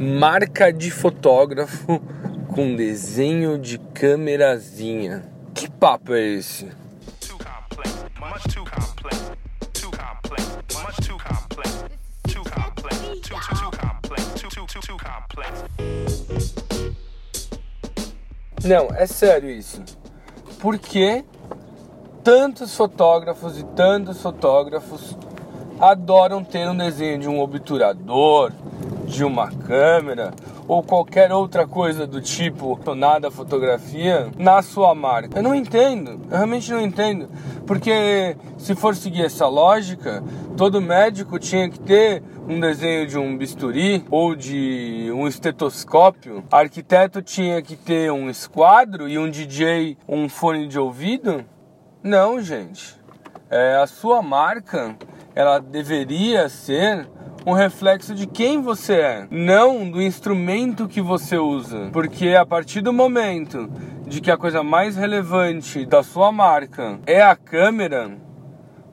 marca de fotógrafo com desenho de câmerazinha. Que papo é esse? Não, é sério isso. Por que tantos fotógrafos e tantos fotógrafos adoram ter um desenho de um obturador, de uma câmera ou qualquer outra coisa do tipo nada fotografia na sua marca. Eu não entendo, eu realmente não entendo, porque se for seguir essa lógica, todo médico tinha que ter um desenho de um bisturi ou de um estetoscópio, arquiteto tinha que ter um esquadro e um DJ um fone de ouvido? Não, gente. É, a sua marca ela deveria ser um reflexo de quem você é, não do instrumento que você usa. Porque a partir do momento de que a coisa mais relevante da sua marca é a câmera,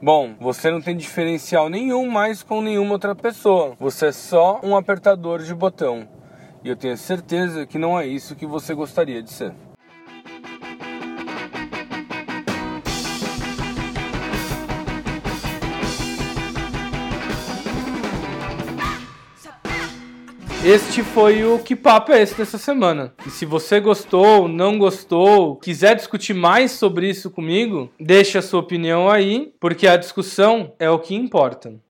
Bom, você não tem diferencial nenhum mais com nenhuma outra pessoa. Você é só um apertador de botão. E eu tenho certeza que não é isso que você gostaria de ser. Este foi o Que Papo é esse dessa semana. E se você gostou, não gostou, quiser discutir mais sobre isso comigo, deixe a sua opinião aí, porque a discussão é o que importa.